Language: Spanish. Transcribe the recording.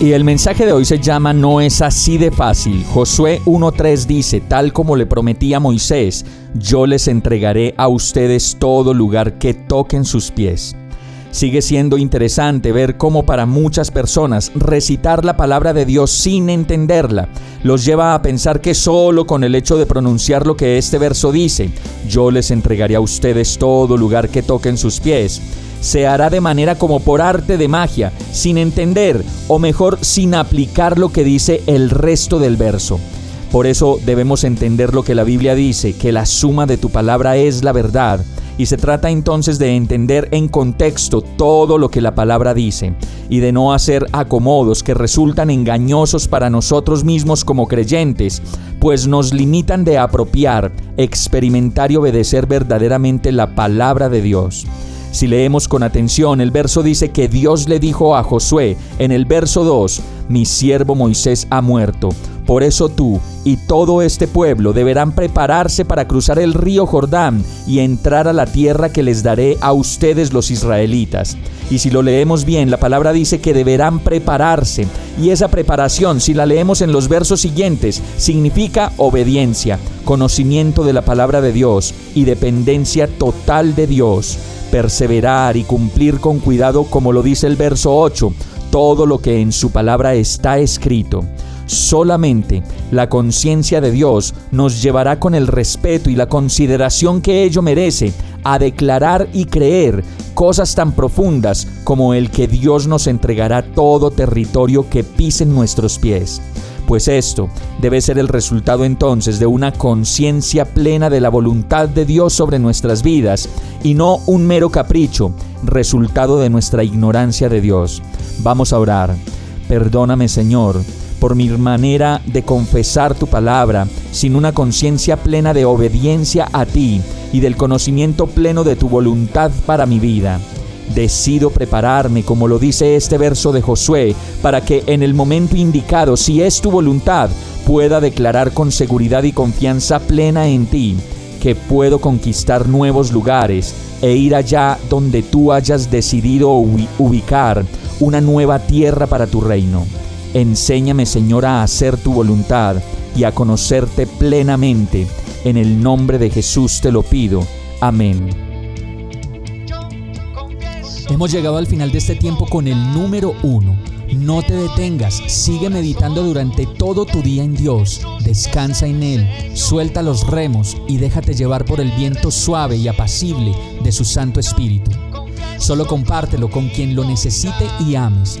Y el mensaje de hoy se llama No es así de fácil. Josué 1.3 dice, tal como le prometí a Moisés, yo les entregaré a ustedes todo lugar que toquen sus pies. Sigue siendo interesante ver cómo para muchas personas recitar la palabra de Dios sin entenderla los lleva a pensar que solo con el hecho de pronunciar lo que este verso dice, yo les entregaré a ustedes todo lugar que toquen sus pies, se hará de manera como por arte de magia, sin entender, o mejor, sin aplicar lo que dice el resto del verso. Por eso debemos entender lo que la Biblia dice, que la suma de tu palabra es la verdad, y se trata entonces de entender en contexto todo lo que la palabra dice, y de no hacer acomodos que resultan engañosos para nosotros mismos como creyentes, pues nos limitan de apropiar, experimentar y obedecer verdaderamente la palabra de Dios. Si leemos con atención, el verso dice que Dios le dijo a Josué en el verso 2, mi siervo Moisés ha muerto. Por eso tú y todo este pueblo deberán prepararse para cruzar el río Jordán y entrar a la tierra que les daré a ustedes los israelitas. Y si lo leemos bien, la palabra dice que deberán prepararse. Y esa preparación, si la leemos en los versos siguientes, significa obediencia, conocimiento de la palabra de Dios y dependencia total de Dios perseverar y cumplir con cuidado como lo dice el verso 8, todo lo que en su palabra está escrito. Solamente la conciencia de Dios nos llevará con el respeto y la consideración que ello merece a declarar y creer cosas tan profundas como el que Dios nos entregará todo territorio que pisen nuestros pies pues esto debe ser el resultado entonces de una conciencia plena de la voluntad de Dios sobre nuestras vidas y no un mero capricho, resultado de nuestra ignorancia de Dios. Vamos a orar. Perdóname Señor por mi manera de confesar tu palabra sin una conciencia plena de obediencia a ti y del conocimiento pleno de tu voluntad para mi vida. Decido prepararme, como lo dice este verso de Josué, para que en el momento indicado, si es tu voluntad, pueda declarar con seguridad y confianza plena en ti que puedo conquistar nuevos lugares e ir allá donde tú hayas decidido ubicar una nueva tierra para tu reino. Enséñame, Señor, a hacer tu voluntad y a conocerte plenamente. En el nombre de Jesús te lo pido. Amén. Hemos llegado al final de este tiempo con el número uno. No te detengas, sigue meditando durante todo tu día en Dios, descansa en Él, suelta los remos y déjate llevar por el viento suave y apacible de su Santo Espíritu. Solo compártelo con quien lo necesite y ames.